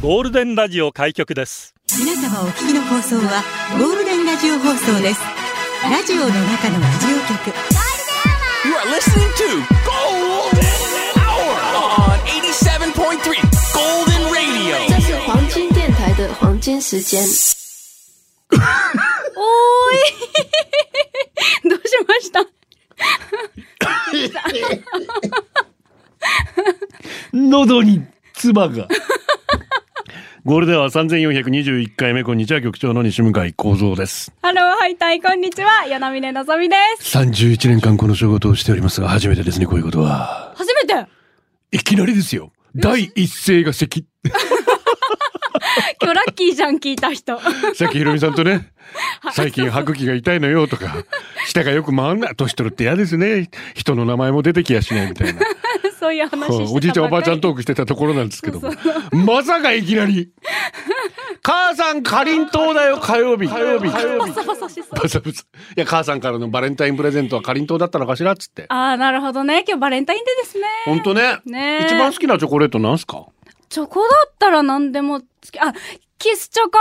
ゴールデンラジオ開局です。皆様お聞きの放送はゴールデンラジオ放送です。ラジオの中のラジオ局。You are listening to Golden Hour on 87.3 Golden Radio. 这是黄金电台的黄金时间。おーいどうしました？喉に唾が。ゴールデンは3421回目、こんにちは、局長の西向井幸三です。ハローハイタイこんにちは与那峰のぞみです31年間この仕事をしておりますが、初めてですね、こういうことは。初めて？いきなりですよ。第一声が咳。今日ラッキーじゃん聞いた人さっきひろみさんとね、最近歯茎が痛いのよとか、舌がよく回んない。年取るって嫌ですね。人の名前も出てきやしないみたいな。そういう話してたおじいちゃんおばあちゃんトとークしてたところなんですけども。まさかいきなり。母さんかりんとうだよ、火曜日。火曜日。火曜日。バサバサしそうバサバサ。いや、母さんからのバレンタインプレゼントはかりんとうだったのかしらっつって。ああなるほどね今日バレンタインデーですねほんとね。ねえ一番好きなチョコレートなんすか？チョコだったら何でもつけあキスチョコ。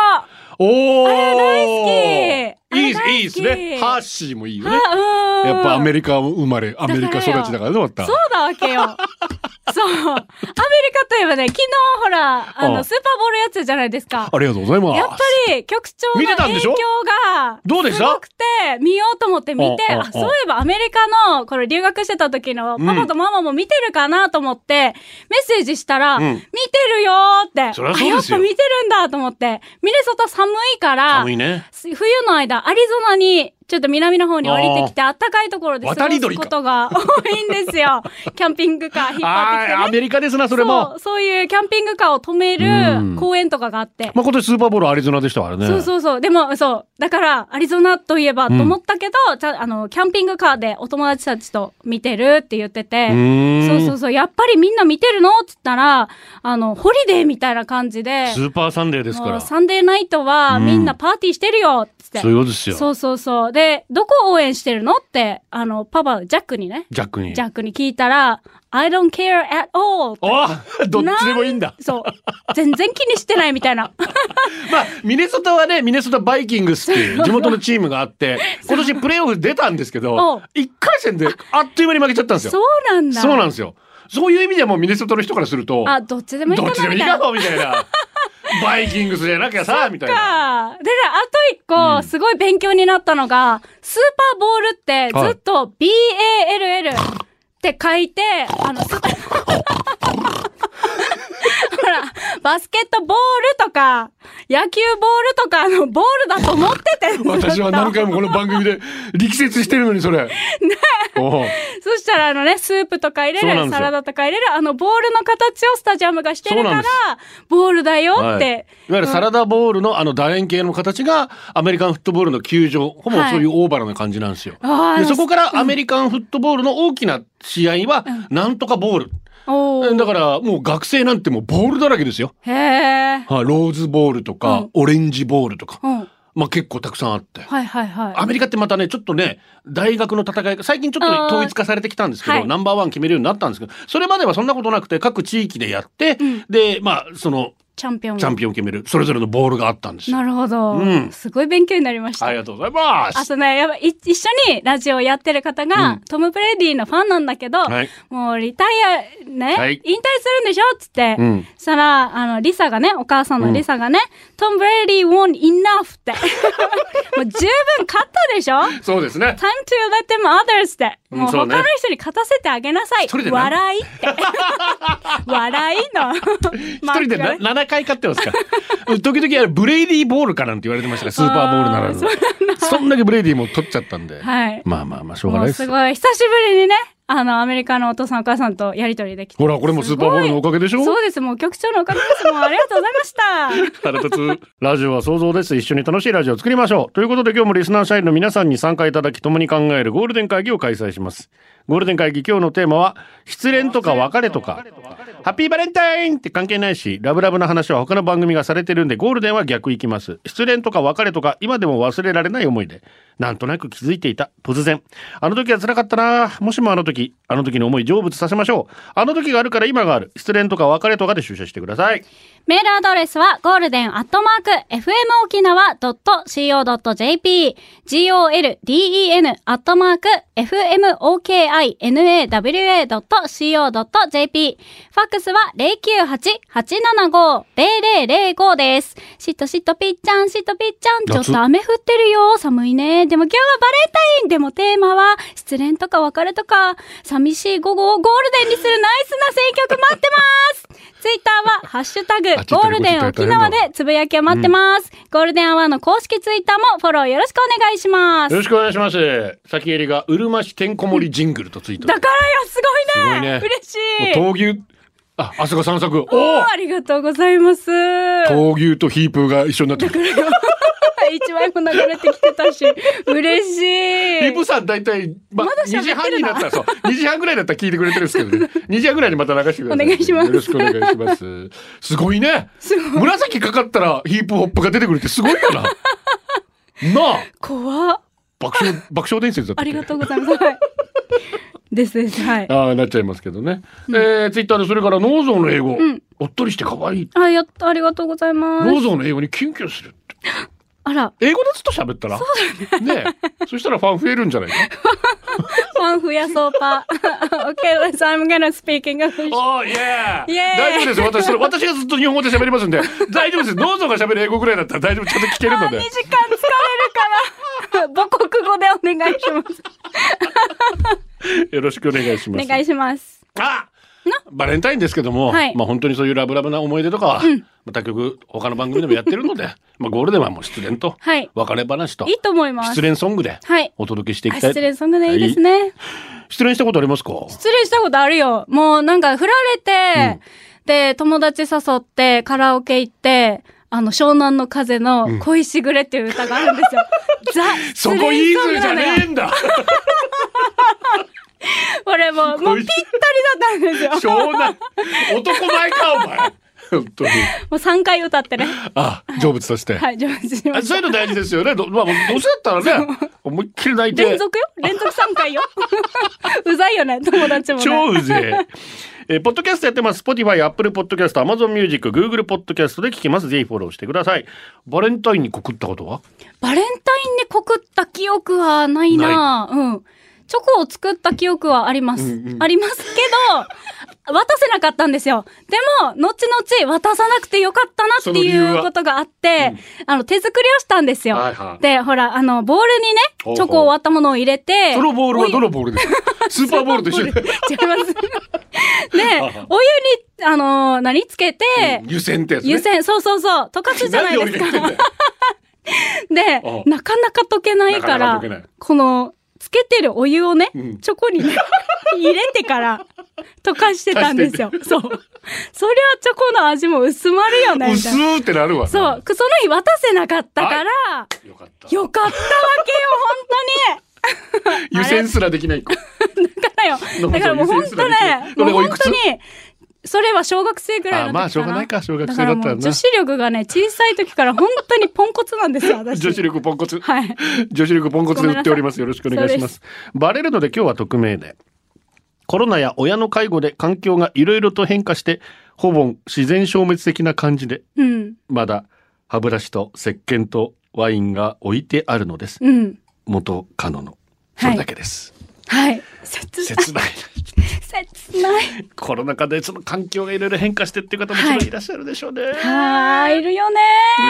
おーあれ大好きいいいいですね。ハッシーもいいよね。やっぱアメリカ生まれ、アメリカ育ちだからね、また。そうだわけよ。そう。アメリカといえばね、昨日ほら、ああの、スーパーボールやつじゃないですか。ありがとうございます。やっぱり、局長の影響が、どうでしたすごくて、見ようと思って見て、ああああ、そういえばアメリカの、これ留学してた時の、パパとママも見てるかなと思って、メッセージしたら、うん見てるよーって。そりゃそうですよあ、やっぱ見てるんだと思って。ミネソタ寒いから、寒いね。冬の間、アリゾナに、ちょっと南の方に降りてきて、あったかいところで過ごすことが多いんですよ。キャンピングカー引っ張ってきて、あー、アね。メリカですな、それもそ。う、そういうキャンピングカーを止めうんる公園とかがあって。まあ、今年スーパーボールアリゾナでしたからね。そうそうそう。でも、そう。だから、アリゾナといえばとうん思ったけど、ちゃあの、キャンピングカーでお友達たちと見てるって言ってて、そうそうそう。やっぱりみんな見てるの？って言ったら、あの、ホリデーみたいな感じで、スーパーサンデーですから。サンデーナイトはうんみんなパーティーしてるよってって。そうですよ。そうそうそう。で、どこを応援してるのって、あの、パパ、ジャックにね、ジャックに。ジャックに聞いたら、I don't care at all あどっちでもいいんだ。そう。全然気にしてないみたいな。まあ、ミネソタはね、ミネソタバイキングスっていう地元のチームがあって、今年プレーオフ出たんですけおどう、一回戦であっという間に負けちゃったんですそよ。うなんだ。そうなんですよ。そういう意味ではもうミネソタの人からすると、あ、どっちでもいいかなどっちでもいいみたいな。かもみたいな。バイキングスじゃなきゃさ、みたいな。か。でね、あと一個、すごい勉強になったのが、スーパーボールってずっと BALL って書いて、あの、スほら、バスケットボールとか、野球ボールとかのボールだと思ってて。私は何回もこの番組で力説してるのにそれ。ねそしたらあのね、スープとか入れる、サラダとか入れる、あのボールの形をスタジアムがしてるからボールだよはい、って。いわゆるサラダボールのあの楕円形の形がアメリカンフットボールの球場、ほぼはいそういうオーバルな感じなんですよ。あーでそこからアメリカンフットボールの大きな試合は、なんとかボール。おーだからもう学生なんてもうボールだらけですよ。へえ。はい、ローズボールとか、うんオレンジボールとか、うん。まあ結構たくさんあって。はいはいはい。アメリカってまたね、ちょっとね、大学の戦いが、最近ちょっと統一化されてきたんですけど、はいナンバーワン決めるようになったんですけど、それまではそんなことなくて、各地域でやって、で、まあ、その、チャンピオン。チャンピオンを決める、それぞれのボールがあったんですよ。なるほど、うんすごい勉強になりました。ありがとうございます。あとね、やっぱい一緒にラジオをやってる方が、うんトム・ブレイディのファンなんだけど、はいもうリタイア、ね、はい引退するんでしょ？っつって、うんそしたら、あの、リサがね、お母さんのリサがね、トム・ブレイディ won enough って。もう十分勝ったでしょ ?time そうですね。to let them others って。うんもう他の人に勝たせてあげなさい。一人でな笑いって。笑いの。一人でなマークがね7回勝ってますか？ら。時々あれブレイディーボールかなんて言われてましたから、スーパーボールならぬあーそんだけブレイディーも取っちゃったんで。はい。まあまあまあ、しょうがないですす。ごい、久しぶりにね、あの、アメリカのお父さんお母さんとやりとりできて。ほら、これもスーパーボールのおかげでしょ？そうです、もう局長のおかげです。もうありがとうございました。腹立つ。ラジオは想像です。一緒に楽しいラジオを作りましょう。ということで今日もリスナー社員の皆さんに参加いただき共に考えるゴールデン会議を開催します。ゴールデン会議今日のテーマは、失恋とか別れとか、ハッピーバレンタインって関係ないし、ラブラブな話は他の番組がされてるんで、ゴールデンは逆いきます。失恋とか別れとか、今でも忘れられない思い出。なんとなく気づいていた。突然。あの時は辛かったな。もしもあの時、あの時の思い成仏させましょう。あの時があるから今がある。失恋とか別れとかで出社してください。メールアドレスは、ゴールデンアットマーク、fmokinawa.co.jp、golden アットマーク、fmokinawa.co.jp、ファックスは098-875-0005です。しっとしっとぴっちゃん、しっとぴっちゃん、ちょっ夏と雨降ってるよ、寒いね。でも今日はバレンタインでもテーマは、失恋とか別れとか、寂しい。午後をゴールデンにするナイスな選曲待ってますツイッターは、ハッシュタグ、ゴールデン沖縄でつぶやきを待ってます。ゴールデンアワーの公式ツイッターもフォローよろしくお願いします。よろしくお願いします。先襟が、うるま市てんこ盛りジングルとツイート。だからよ、すごいねいね嬉しい闘牛、あ、あそこ散策。おおありがとうございます。闘牛とヒープーが一緒になってる。一枚も流れてきてたし、嬉しい。ヒープーさん大体、ままだ喋ってるな2時半になったら、そう、2時半ぐらいだったら聞いてくれてるんですけどね。2時半ぐらいにまた流してください。お願いしますよろしくお願いします。すごいね。紫かかったらヒープホップが出てくるってすごいよな。なあ怖っ。爆笑、爆笑伝説だったありがとうございます。はい。ですです。はい。ああ、なっちゃいますけどね。えー、ツイッターでそれから、ノーゾーの英語。おっとりして可愛い。あ、やった、ありがとうございます。ノーゾーの英語にキュンキュンするって。あら、英語でずっと喋ったら？そうだね。ねえそしたらファン増えるんじゃないか ファン増やそうパ。okay, let's, I'm gonna speak English. おー、イエーイエーイ大丈夫ですよ。私、それ私がずっと日本語で喋りますんで、大丈夫です。ノーゾーが喋る英語ぐらいだったら大丈夫、ちゃんと聞けるの2で時間。疲れるから。母国語でお願いします。よろしくお願いします。お願いします。あバレンタインですけども、はい。まあ本当にそういうラブラブな思い出とかは、また曲他の番組でもやってるので、まあゴールデンはもう失恋とはい。別れ話といいと思います。失恋ソングではい。お届けしていきたい。あ失恋ソングでいいですね。失恋したことありますか？失恋したことあるよ。もうなんか振られて、で、友達誘ってカラオケ行って、あの、湘南の風の恋しぐれっていう歌があるんですよ。ザ・そこイーズルじゃねええんだ これもう、もうぴったりだったんですよ。湘南男前かお前 本当にもう3回歌ってね。あ成仏させて、はい、上手にしまあしそういうの大事ですよねど,、まあ、どうせだったらね思いっきり泣いた。て連続よ？連続3回よ？うざいよね、友達もね。超うぜえ。えーポッドキャストやってます。Spotify、Apple Podcast、Amazon Music、Google Podcast で聞けます。ぜひフォローしてください。バレンタインに告ったことは？バレンタインに告った記憶はないなうん。チョコを作った記憶はあります。うんうんありますけど、渡せなかったんですよ。でも、後々渡さなくてよかったなっていうことがあって、あの、手作りをしたんですよ。はいはいで、ほら、あの、ボールにね、ほうほうチョコを割ったものを入れて、そのボールはどのボールですか？スーパーボールと一緒で。違います。で、お湯に、あの、何つけて、湯煎ってやつね。湯煎、そうそうそう、溶かすじゃないですか。でなかなか溶けないからこの、つけてるお湯をね、うんチョコにね 入れてから溶かしてたんですよ。そう。そりゃチョコの味も薄まるよね、み薄。ーってなるわ。そう。その日渡せなかったから、よかった。よかったわけよ、湯煎すらできない。だからよ。だからもう本当ね、もう本当に、それは小学生ぐらいの時かな。あまあしょうがないか小学生だったら女子力がね、小さい時から本当にポンコツなんですよ、私。女子力ポンコツ。はい。女子力ポンコツで売っております。よろしくお願いします。バレるので今日は匿名で。コロナや親の介護で環境がいろいろと変化して、ほぼ自然消滅的な感じで、うん。まだ歯ブラシと石鹸とワインが置いてあるのです。うん。元カノの。それだけです。はい。切ない。切ない。切ない。コロナ禍でその環境がいろいろ変化してっていう方もちろんいらっしゃるでしょうね。はーい、いるよね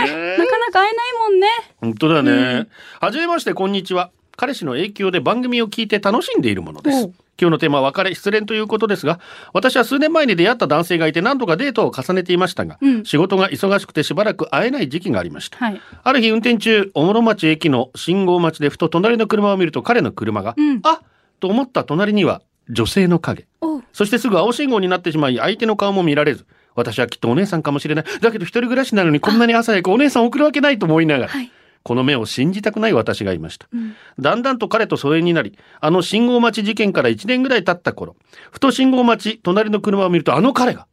ねなかなか会えないもんね。本当だね。はじめまして、こんにちは。彼氏の影響で番組を聞いて楽しんでいるものです。今日のテーマは別れ、失恋ということですが、私は数年前に出会った男性がいて何度かデートを重ねていましたが、うん仕事が忙しくてしばらく会えない時期がありました。はい。ある日運転中、小室町駅の信号待ちでふと隣の車を見ると彼の車が、うんあと思った隣には女性の影。そしてすぐ青信号になってしまい、相手の顔も見られず、私はきっとお姉さんかもしれない。だけど一人暮らしなのにこんなに朝早くお姉さん送るわけないと思いながら、はい。この目を信じたくない私がいました。うん。だんだんと彼と疎遠になり、あの信号待ち事件から1年ぐらい経った頃、ふと信号待ち、隣の車を見るとあの彼が、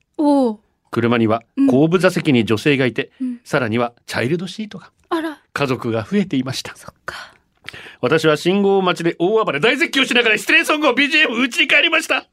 車にはうん後部座席に女性がいて、うんさらにはチャイルドシートが、家族が増えていました。そっか。私は信号待ちで大暴れ大絶叫しながら失礼ソングを BGM 打ちに帰りました。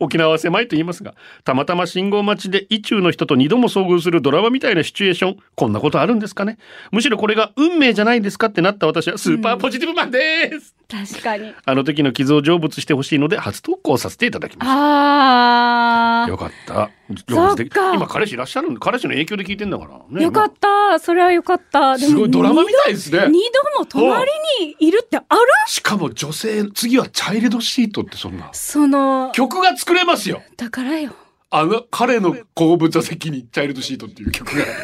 沖縄は狭いと言いますが、たまたま信号待ちで意中の人と二度も遭遇するドラマみたいなシチュエーション、こんなことあるんですかねむしろこれが運命じゃないんですかってなった私はスーパーポジティブマンです、確かに。あの時の傷を成仏してほしいので初投稿させていただきました。あよかった。そっか今彼氏いらっしゃるんで、彼氏の影響で聞いてんだからー。ね。よかった。それはよかった。すごいドラマみたいですね二度も隣にいるってある？しかも女性、次はチャイルドシートってそんな。その、曲が作れますよ。だからよ。あの、彼の後部座席にチャイルドシートっていう曲が。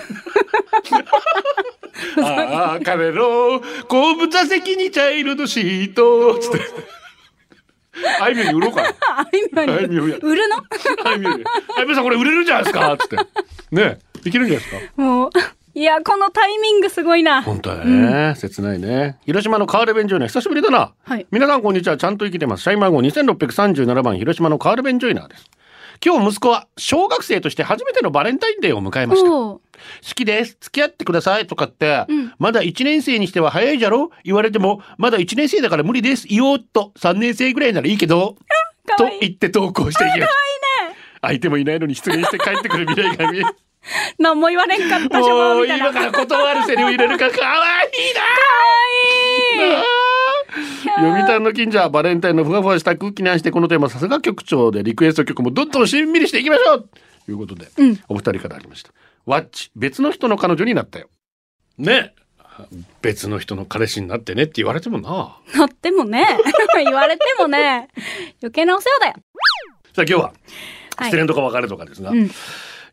ああ、彼の後部座席にチャイルドシートつって。あいみょんに売ろうかな。あいみょんにあいみょんや売るの？あいみょんに。あいみょんさんこれ売れるんじゃないですか？つって。ねいけるんじゃないですか？もう、いや、このタイミングすごいな。本当だね、切ないね。広島の川根弁ジョイナー、久しぶりだな。はい皆さんこんにちは、ちゃんと生きてます。社員番号2637番、広島の川根弁ジョイナーです。今日息子は小学生として初めてのバレンタインデーを迎えました。好きです。付き合ってください。とかって、うんまだ1年生にしては早いじゃろ？言われても、まだ1年生だから無理です。言おうっと、3年生ぐらいならいいけど、と言って投稿していきました。相手もいないのに出現して帰ってくる未来が見える。何も言われんかったもうみたいな。今から断るセリフ入れるからかわいいなかわいい読谷の近所はバレンタインのふわふわした空気に合わせてこのテーマさすが局長でリクエスト曲もどんどんしんみりしていきましょうということで、うんお二人からありましたワッチ別の人の彼女になったよね別の人の彼氏になってねって言われてもななってもね。言われてもね。余計なお世話だよ。さあ今日ははい失恋とか別れとかですが、うん。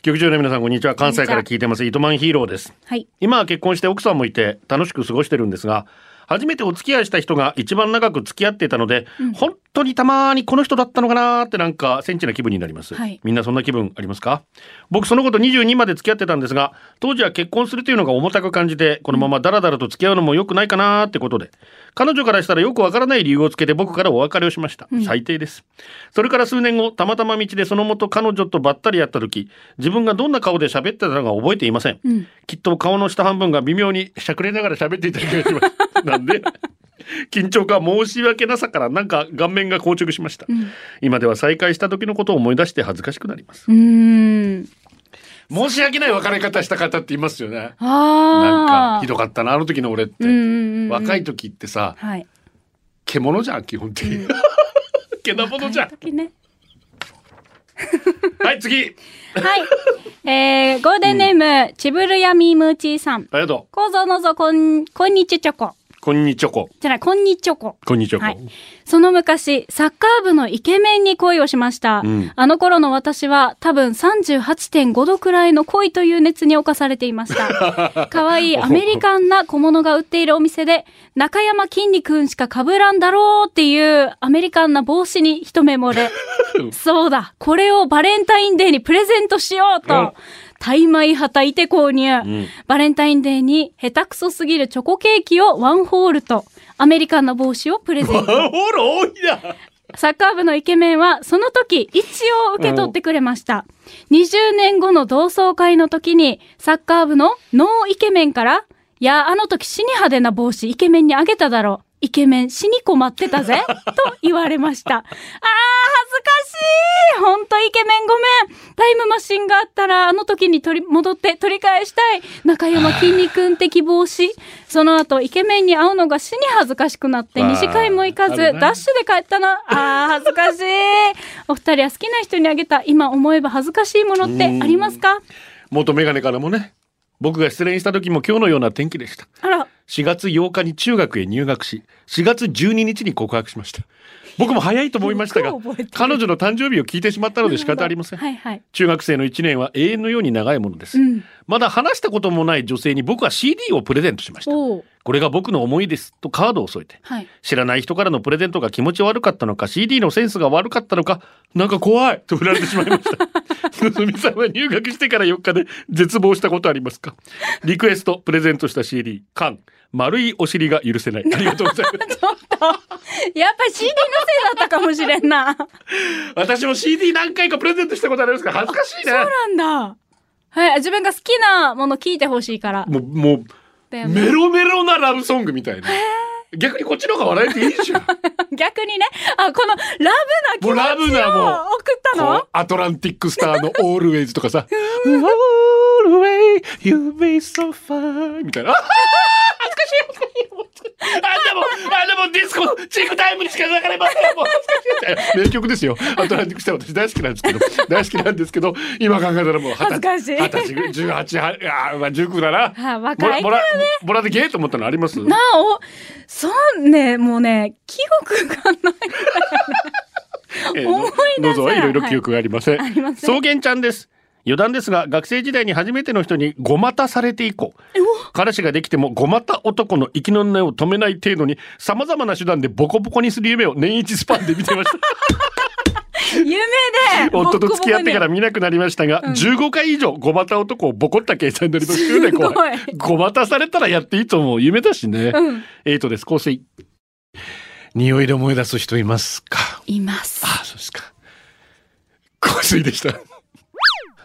局長の皆さんこんにちは関西から聞いてます糸満ヒーローですはい。今は結婚して奥さんもいて楽しく過ごしてるんですが初めてお付き合いした人が一番長く付き合っていたので、本当にたまにこの人だったのかなーってなんかセンチな気分になります、はい。みんなそんな気分ありますか？僕そのこと22まで付き合ってたんですが当時は結婚するというのが重たく感じてこのままダラダラと付き合うのも良くないかなーってことで彼女からしたらよくわからない理由をつけて僕からお別れをしました、最低です。それから数年後たまたま道でその元彼女とばったり会った時自分がどんな顔で喋ってたのか覚えていません、うん。きっと顔の下半分が微妙にしゃくれながら喋っていた気がします。なんで？緊張か申し訳なさからなんか顔面が硬直しました、ん今では再会した時のことを思い出して恥ずかしくなりますうーん。申し訳ない別れ方した方っていますよねあなんあ。かひどかったなあの時の俺って、うんうんうんうん。若い時ってさはい。獣じゃん基本的に、けなものじゃん時ね。はい次はい。えー、ゴールデンネーム、ちぶるやみむーちーさん。ありがとこうぞのぞこん、こんにちチョコ。うこんにちはこじゃない、こんにちチョコ。こんにちはこ、はい。その昔、サッカー部のイケメンに恋をしました。うんあの頃の私は多分38.5度くらいの恋という熱に侵されていました。可愛いアメリカンな小物が売っているお店で、中山きんに君しか被らんだろうっていうアメリカンな帽子に一目惚れ。そうだ、これをバレンタインデーにプレゼントしよううんと。タイ米はたいて購入、んバレンタインデーに下手くそすぎるチョコケーキをワンホールと、アメリカンな帽子をプレゼント。ほら多いなサッカー部のイケメンは、その時、一応受け取ってくれました。20年後の同窓会の時に、サッカー部のノーイケメンから、いや、あの時死に派手な帽子イケメンにあげただろう。イケメン死に困ってたぜ。と言われました。あほんとイケメンごめんタイムマシンがあったら、あの時に取り、戻って取り返したい。中山きんに君的帽子。その後、イケメンに会うのが死に恥ずかしくなって、二次会も行かず、ダッシュで帰ったな。あー、恥ずかしい。お二人は好きな人にあげた、今思えば恥ずかしいものってありますか？元メガネからもね僕が失恋した時も今日のような天気でしたあら、4月8日に中学へ入学し4月12日に告白しました僕も早いと思いましたが彼女の誕生日を聞いてしまったので仕方ありません。はいはい。中学生の1年は永遠のように長いものです、うん。まだ話したこともない女性に僕は CD をプレゼントしましたこれが僕の思いですとカードを添えてはい。知らない人からのプレゼントが気持ち悪かったのか CD のセンスが悪かったのかなんか怖いと振られてしまいました のぞみさんは入学してから4日で絶望したことありますか？リクエストプレゼントした CD 缶丸いお尻が許せないありがとうございますやっぱり CD のせいだったかもしれんな。私も CD 何回かプレゼントしたことありますから恥ずかしいねそうなんだ。はい、自分が好きなもの聞いてほしいから。もうもうだよねメロメロなラブソングみたいな。逆にこっちの方が笑えていいじゃん。逆にね、あ、このラブな気持ちを送ったの？アトランティックスターの Always とかさ。Always you be so fine みたいな。恥ずかしい恥ずかしい。あんなもん、あんなもんディスコのチークタイムにしか流れません。もう恥ずかしい。名曲ですよ。アトランティックスター私大好きなんですけど、大好きなんですけど、今考えたらもう恥ずかしい二十歳、十八、はあ、まあ19だな。あ若いボラ、ボラ、ボラでゲーと思ったのあります？なお、そうね、もうね、記憶がない。えー思い出せないどうぞいろいろ記憶がありません。ありません草原ちゃんです。余談ですが学生時代に初めての人にごまたされて以降彼氏ができてもごまた男の息の根を止めない程度にさまざまな手段でボコボコにする夢を年一スパンで見てました夢で夫と付き合ってから見なくなりましたが、15回以上ごまた男をボコった計算になりますよねすごい怖いごまたされたらやっていいと思う夢だしね、うんエイトです香水匂いで思い出す人いますか？います。あ、そうですか。香水でした。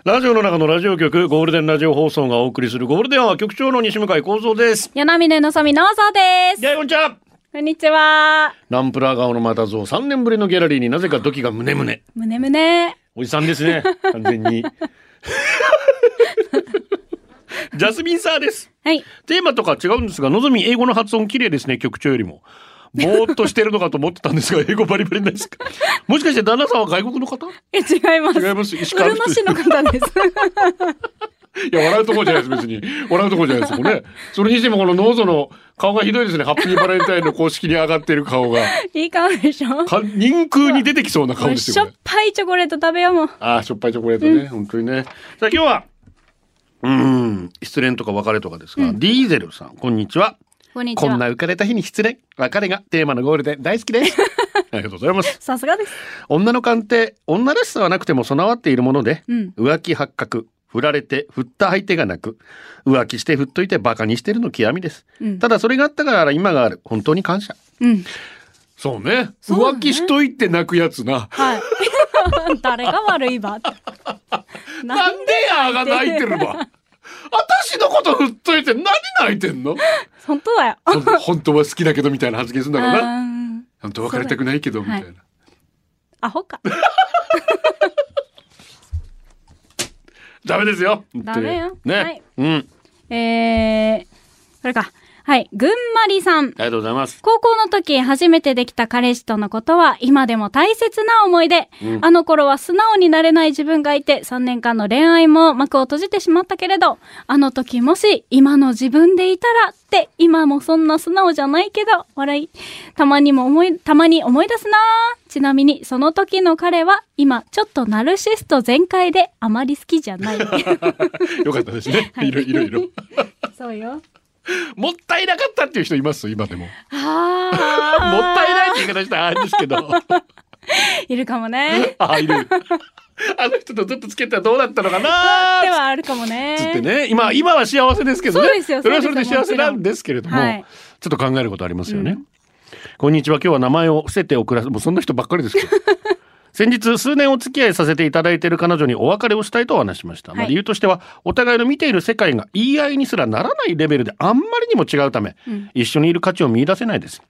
ラジオの中のラジオ局、ゴールデンラジオ放送がお送りするゴールデンは局長の西向井幸三です。柳峰のさみのそうです。やいこんにちは。こんにちは。ナンプラー顔のまた像3年ぶりのギャラリーになぜか土器が胸胸。むねむね。おじさんですね。完全に。ジャスミンサーです。はい。テーマとか違うんですが、のぞみ英語の発音綺麗ですね、局長よりも。ぼーっとしてるのかと思ってたんですが、英語バリバリですか。もしかして旦那さんは外国の方？え、違います。違います石川市の方です。いや、笑うとこじゃないです、別に。笑うとこじゃないです、これね。それにしてもこのノーゾの顔がひどいですね。ハッピーバレンタインの公式に上がってる顔が。いい顔でしょ？か人空に出てきそうな顔ですよ、しょっ。ぱいチョコレート食べようもん。ああ、しょっぱいチョコレートね。本当にね。さあ、今日は、うーん、失恋とか別れとかですが、ディーゼルさん、こんにちは。こんにちは。こんな浮かれた日に失恋、別れがテーマのゴールで大好きです。ありがとうございます。さすがです。女の勘って、女らしさはなくても備わっているもので、うん浮気発覚、振られて振った相手がなく、浮気して振っといてバカにしてるの極みです。うんただそれがあったから今がある。本当に感謝。うん。そうね。ね浮気しといて泣くやつな。はい。誰が悪いば。なんでやが泣いてるわ。私のこと振っといて何泣いてんの？本当だよ。本当は好きだけどみたいな発言するんだろうな。うん本当は別れたくないけどみたいな。はいアホか。ダメですよ。ダメよね。はいうん。えー、これか。はい。ぐんまりさん。ありがとうございます。高校の時初めてできた彼氏とのことは今でも大切な思い出。うんあの頃は素直になれない自分がいて3年間の恋愛も幕を閉じてしまったけれど、あの時もし今の自分でいたらって今もそんな素直じゃないけど、笑い。たまにも思い、たまに思い出すなちなみにその時の彼は今ちょっとナルシスト全開であまり好きじゃない。よかったですね。はいいろいろいろ。そうよ。もったいなかったっていう人います？今でも。もあったいないって言い方したらあれですけど。いるかもね。あ、いる。あの人とずっとつけたらどうだったのかでなはあるかもね。つってね。今、今は幸せですけどね。そうですよそれはそれで幸せなんですけれども、はいちょっと考えることありますよね。こんにちは。今日は名前を伏せて送らせ、もうそんな人ばっかりですけど。先日数年お付き合いさせていただいている彼女にお別れをしたいとお話ししました、まあはい理由としてはお互いの見ている世界が言い合いにすらならないレベルであんまりにも違うため、うん。一緒にいる価値を見出せないです。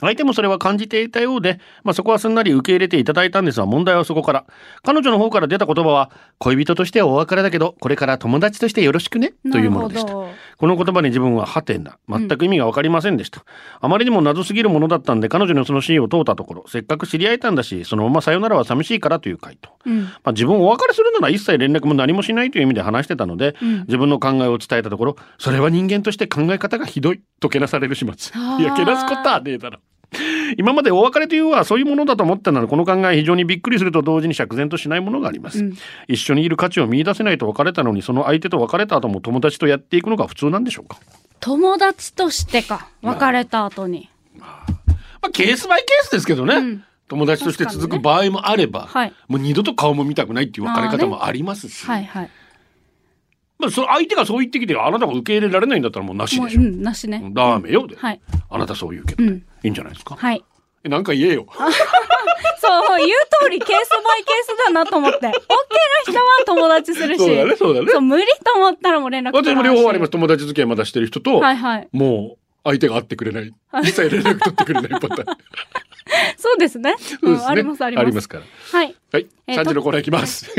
相手もそれは感じていたようで、まあ、そこはすんなり受け入れていただいたんですが問題はそこから。彼女の方から出た言葉は恋人としてはお別れだけどこれから友達としてよろしくねというものでしたこの言葉に自分はハテナ全く意味が分かりませんでした、あまりにも謎すぎるものだったんで彼女のそのシーンを問うたところせっかく知り合えたんだしそのままさよならは寂しいからという回答、うん。まあ、自分をお別れするなら一切連絡も何もしないという意味で話してたので、うん。自分の考えを伝えたところそれは人間として考え方がひどいとけなされる始末。いやけなすことはねえだろ 今までお別れというのはそういうものだと思ってたのでこの考え非常にびっくりすると同時に釈然としないものがあります、うん。一緒にいる価値を見出せないと別れたのにその相手と別れた後も友達とやっていくのが普通なんでしょうか、友達としてか。別れた後に。まあ、ケースバイケースですけどね、うん。友達として続く場合もあれば、はい。もう二度と顔も見たくないっていう別れ方もありますし、はいはい。まあ、その相手がそう言ってきてあなたが受け入れられないんだったらもうなしでしょ、うん、なしね。ダメよで、はい。あなたそう言うけど、うん。いいんじゃないですか、はい。なんか言えよ。そう、言う通りケースバイケースだなと思って。OK な人は友達するし。そうだねそうだねそう、無理と思ったらもう連絡取私も両方あります。友達付き合いまだしてる人と、はいはい。もう相手が会ってくれない。実際連絡取ってくれないパターン。そうですね。そうですね。んありますあります。から。はい。はい。えー3時のコーナーいきます。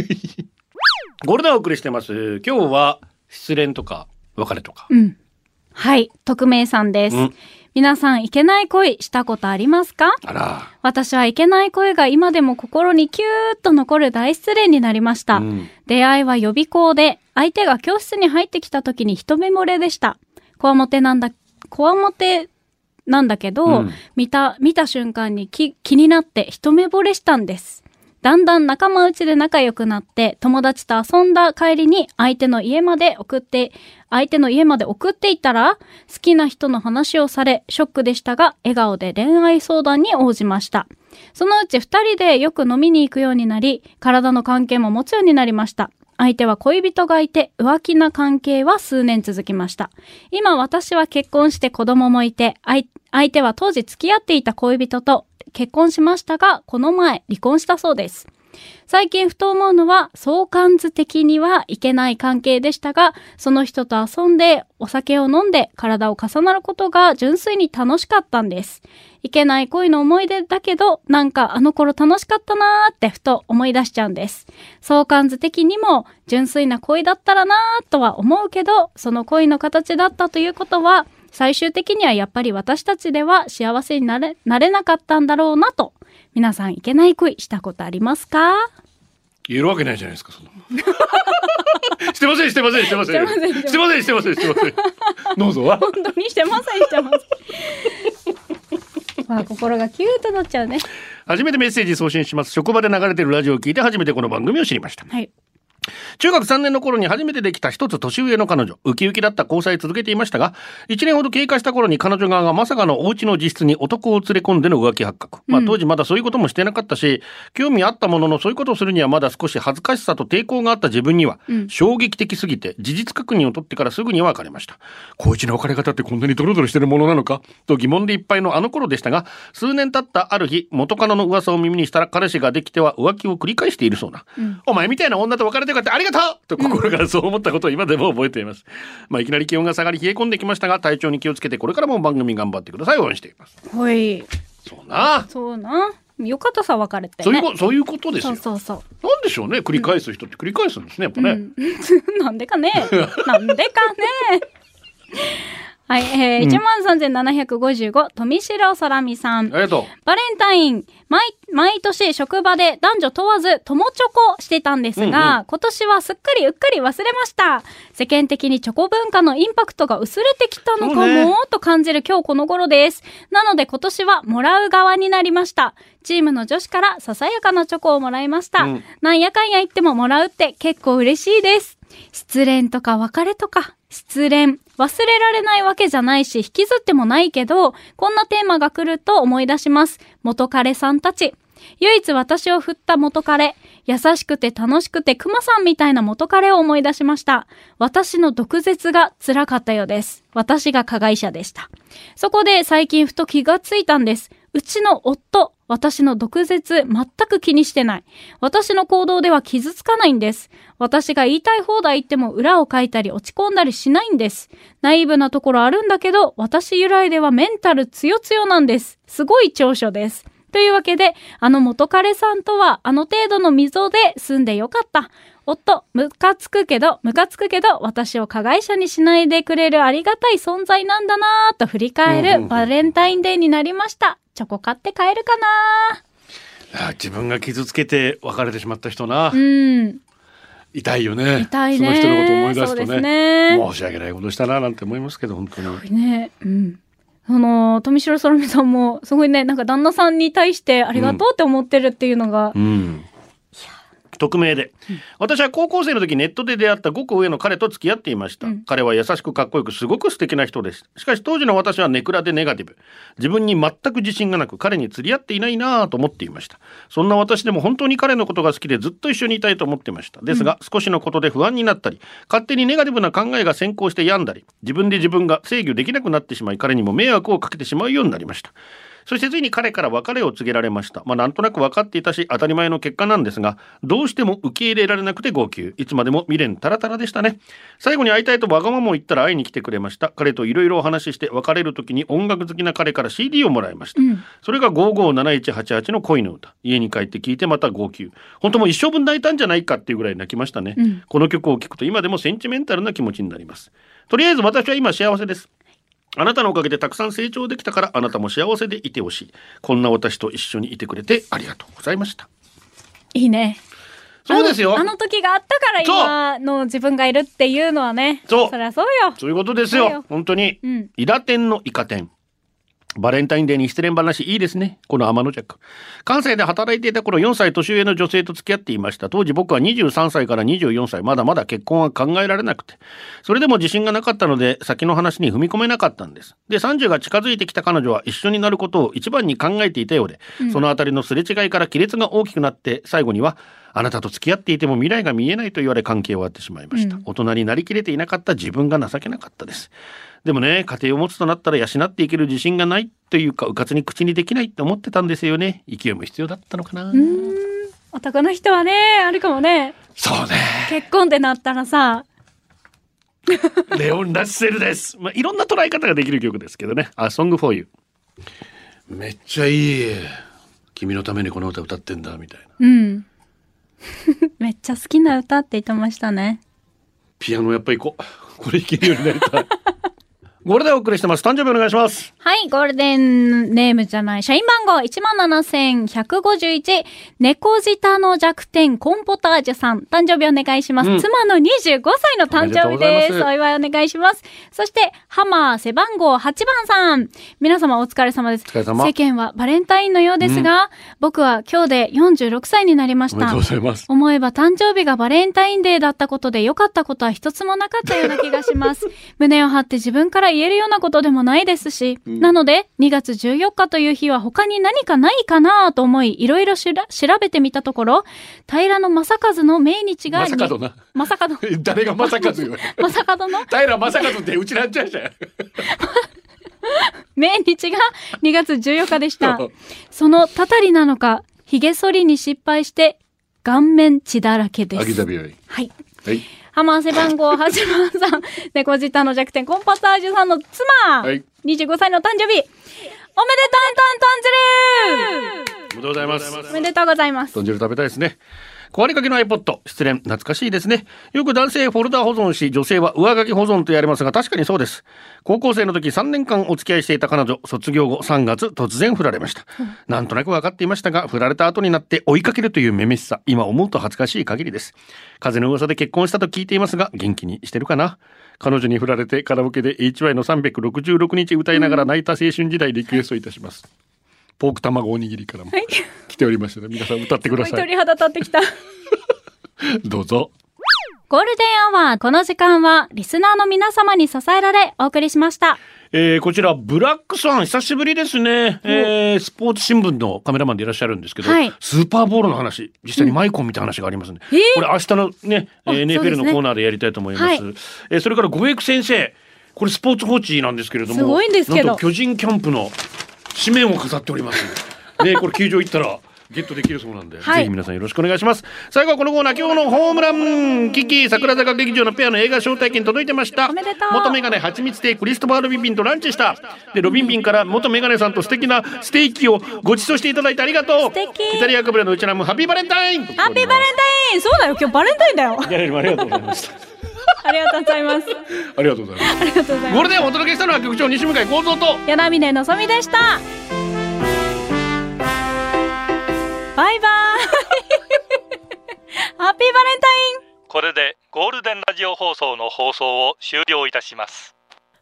ゴールデンお送りしてます。今日は失恋とか別れとか。うん。はい。匿名さんです。うん皆さん、いけない恋したことありますか？あら。私はいけない恋が今でも心にキューッと残る大失恋になりました。うん出会いは予備校で、相手が教室に入ってきた時に一目惚れでした。こわもてなんだ、こわもてなんだけど、うん見た、見た瞬間にき気になって一目惚れしたんです。だんだん仲間内で仲良くなって、友達と遊んだ帰りに相手の家まで送って、相手の家まで送っていたら、好きな人の話をされ、ショックでしたが、笑顔で恋愛相談に応じました。そのうち二人でよく飲みに行くようになり、体の関係も持つようになりました。相手は恋人がいて、浮気な関係は数年続きました。今私は結婚して子供もいて、相手は当時付き合っていた恋人と結婚しましたが、この前離婚したそうです。最近ふと思うのは、相関図的にはいけない関係でしたが、その人と遊んで、お酒を飲んで、体を重なることが純粋に楽しかったんです。いけない恋の思い出だけど、なんかあの頃楽しかったなーってふと思い出しちゃうんです。相関図的にも純粋な恋だったらなーとは思うけど、その恋の形だったということは、最終的にはやっぱり私たちでは幸せになれ、なれなかったんだろうなと。皆さんいけない恋したことありますか？言えるわけないじゃないですか、そんなもん してません、してません、してません。してませんしてません、してません。どうぞは。本当にしてません、してません。まあ心がキューとなっちゃうね。初めてメッセージ送信します。職場で流れてるラジオを聞いて初めてこの番組を知りました。はい。中学3年の頃に初めてできた一つ年上の彼女、ウキウキだった交際続けていましたが、1年ほど経過した頃に彼女側がまさかのお家の自室に男を連れ込んでの浮気発覚。まあ当時まだそういうこともしてなかったし、興味あったもののそういうことをするにはまだ少し恥ずかしさと抵抗があった自分には、衝撃的すぎて事実確認を取ってからすぐに別れました。高一の別れ方ってこんなにドロドロしてるものなのか？と疑問でいっぱいのあの頃でしたが、数年経ったある日、元カノの噂を耳にしたら彼氏ができては浮気を繰り返しているそうな。お前みたいな女と別れてよかったありがとうと心からそう思ったことを今でも覚えています。まあいきなり気温が下がり冷え込んできましたが、体調に気をつけてこれからも番組頑張ってください。応援しています。はい。そうな。そうな。よかったさ、別れて、ね。そういうこそういうことですよ。そうそうそう。なんでしょうね。繰り返す人って繰り返すんですね。やっぱね。うん、なんでかね。なんでかね。はい、えー、13,755、富城空美さん。ありがとう。バレンタイン、毎、毎年職場で男女問わず友チョコしてたんですが、うんうん今年はすっかりうっかり忘れました。世間的にチョコ文化のインパクトが薄れてきたのかそうねも、と感じる今日この頃です。なので今年はもらう側になりました。チームの女子からささやかなチョコをもらいました。うんなんやかんや言ってももらうって結構嬉しいです。失恋とか別れとか、失恋。忘れられないわけじゃないし、引きずってもないけど、こんなテーマが来ると思い出します。元彼さんたち。唯一私を振った元彼。優しくて楽しくて熊さんみたいな元彼を思い出しました。私の毒舌が辛かったようです。私が加害者でした。そこで最近ふと気がついたんです。うちの夫、私の毒舌全く気にしてない。私の行動では傷つかないんです。私が言いたい放題言っても裏を書いたり落ち込んだりしないんです。ナイーブなところあるんだけど、私由来ではメンタル強強なんです。すごい長所です。というわけで、あの元彼さんとはあの程度の溝で住んでよかった。夫、ムカつくけど、ムカつくけど、私を加害者にしないでくれるありがたい存在なんだなぁと振り返うんうんうんるバレンタインデーになりました。チョコ買って帰るかなあ自分が傷つけて別れてしまった人な。うん。痛いよね。痛いね。その人のこと思い出すとね。ね。申し訳ないことしたななんて思いますけど、本当に。ね、うん。その、富城空美さんも、すごいね、なんか旦那さんに対してありがとうって思ってるっていうのが、うん。匿名で、私は高校生の時ネットで出会った5個上の彼と付き合っていました、うん。彼は優しくかっこよくすごく素敵な人ですしかし当時の私はネクラでネガティブ。自分に全く自信がなく彼に釣り合っていないなぁと思っていました。そんな私でも本当に彼のことが好きでずっと一緒にいたいと思っていました。ですが、少しのことで不安になったり勝手にネガティブな考えが先行して病んだり自分で自分が制御できなくなってしまい彼にも迷惑をかけてしまうようになりましたそしてついに彼から別れを告げられました。まあなんとなく分かっていたし当たり前の結果なんですが、どうしても受け入れられなくて号泣。いつまでも未練タラタラでしたね。最後に会いたいとわがままを言ったら会いに来てくれました。彼といろいろお話しして別れる時に音楽好きな彼から CD をもらいました。それが557188の恋の歌。家に帰って聞いてまた号泣。本当もう一生分泣いたんじゃないかっていうぐらい泣きましたね。この曲を聴くと今でもセンチメンタルな気持ちになります。とりあえず私は今幸せです。あなたのおかげでたくさん成長できたからあなたも幸せでいてほしい。こんな私と一緒にいてくれてありがとうございました。いいね。そうですよあの時があったから今の自分がいるっていうのはね。そうそりゃそうよ。そういうことですよ。本当に。うんイダ天のイカ天。バレンタインデーに失恋話いいですね。この天の弱。関西で働いていた頃4歳年上の女性と付き合っていました。当時僕は23歳から24歳。まだまだ結婚は考えられなくて。それでも自信がなかったので先の話に踏み込めなかったんです。で、30が近づいてきた彼女は一緒になることを一番に考えていたようで、そのあたりのすれ違いから亀裂が大きくなって、最後には、あなたと付き合っていても未来が見えないと言われ関係を終わってしまいました。大人になりきれていなかった自分が情けなかったです。でもね、家庭を持つとなったら養っていける自信がないというか、うかつに口にできないって思ってたんですよね。勢いも必要だったのかな。男の人はね、あるかもね。そうね。結婚ってなったらさ、レオン・ラッセルです。まあ、いろんな捉え方ができる曲ですけどね。 A Song for You。めっちゃいい。君のためにこの歌歌ってんだ、みたいな。うん。めっちゃ好きな歌って言ってましたね。ピアノやっぱ行こう。これ弾けるようになりたい。ゴールデンお送りしてます。誕生日お願いします。はい、ゴールデンネームじゃない、社員番号17,151、猫舌の弱点コンポタージュさん、誕生日お願いします。うん妻の25歳の誕生日です。お祝いお願いします。そして、ハマー背番号8番さん、皆様お疲れ様です。お疲れ様世間はバレンタインのようですが、僕は今日で46歳になりましたおめでとう。ございます。思えば誕生日がバレンタインデーだったことで良かったことは一つもなかったような気がします。胸を張って自分から言えるようなことでもないですし、なので2月14日という日は他に何かないかなと思い、いろいろしら調べてみたところ、平野正和の命日がまさかのな。正門、誰がまさかと言う正門の？平正和ってうちなんちゃうじゃん。命日が2月14日でした。そのたたりなのか、髭剃りに失敗して、顔面血だらけです。はい。はい。ハマー背番号8番さん、猫舌の弱点コンパタージュさんの妻、はい25歳の誕生日、おめでとう、トントントンズルおめでとうございます。おめでとうございます。豚汁食べたいですね。壊れかけの iPod。失恋。懐かしいですね。よく男性フォルダ保存し、女性は上書き保存と言われますが、確かにそうです。高校生の時3年間お付き合いしていた彼女、卒業後3月突然振られました。なんとなく分かっていましたが、振られた後になって追いかけるというめめしさ、今思うと恥ずかしい限りです。風の噂で結婚したと聞いていますが、元気にしてるかな彼女に振られてカラオケで HY の366日歌いながら泣いた青春時代リクエストいたします。ポーク卵おにぎりからもはい。来ておりましたので、皆さん歌ってください。すごい鳥肌立ってきた。どうぞ。ゴールデンアワー、この時間は、リスナーの皆様に支えられ、お送りしました。えー、こちら、ブラックスワン、久しぶりですね。えー、スポーツ新聞のカメラマンでいらっしゃるんですけど、はいスーパーボールの話、実際にマイコン見た話がありますんで、えーこれ明日のね、えー NFL ねのコーナーでやりたいと思います。はいえーそれから、ゴエク先生、これスポーツ報知なんですけれども、すごいんですけどなんと巨人キャンプの紙面を飾っております。ね、これ球場行ったら、ゲットできるそうなんで、はいぜひ皆さんよろしくお願いします。最後はこのコーナー、今日のホームラン、キキ、桜坂劇場のペアの映画招待券届いてました。元メガネ蜂蜜亭クリストファー・ロビンビンとランチした。で、ロビンビンから元メガネさんと素敵なステーキをご馳走していただいてありがとう。素敵イタリアカブレのうちらもハッピーバレンタインハッピーバレンタインそうだよ、今日バレンタインだよ。ありがとうございました。ありがとうございます。ありがとうございます。ありがとうございまゴールデンをお届けしたのは局長西向井幸三と。す。柳峰のぞみでした。バイバイ。ハッピーバレンタインこれでゴールデンラジオ放送の放送を終了いたします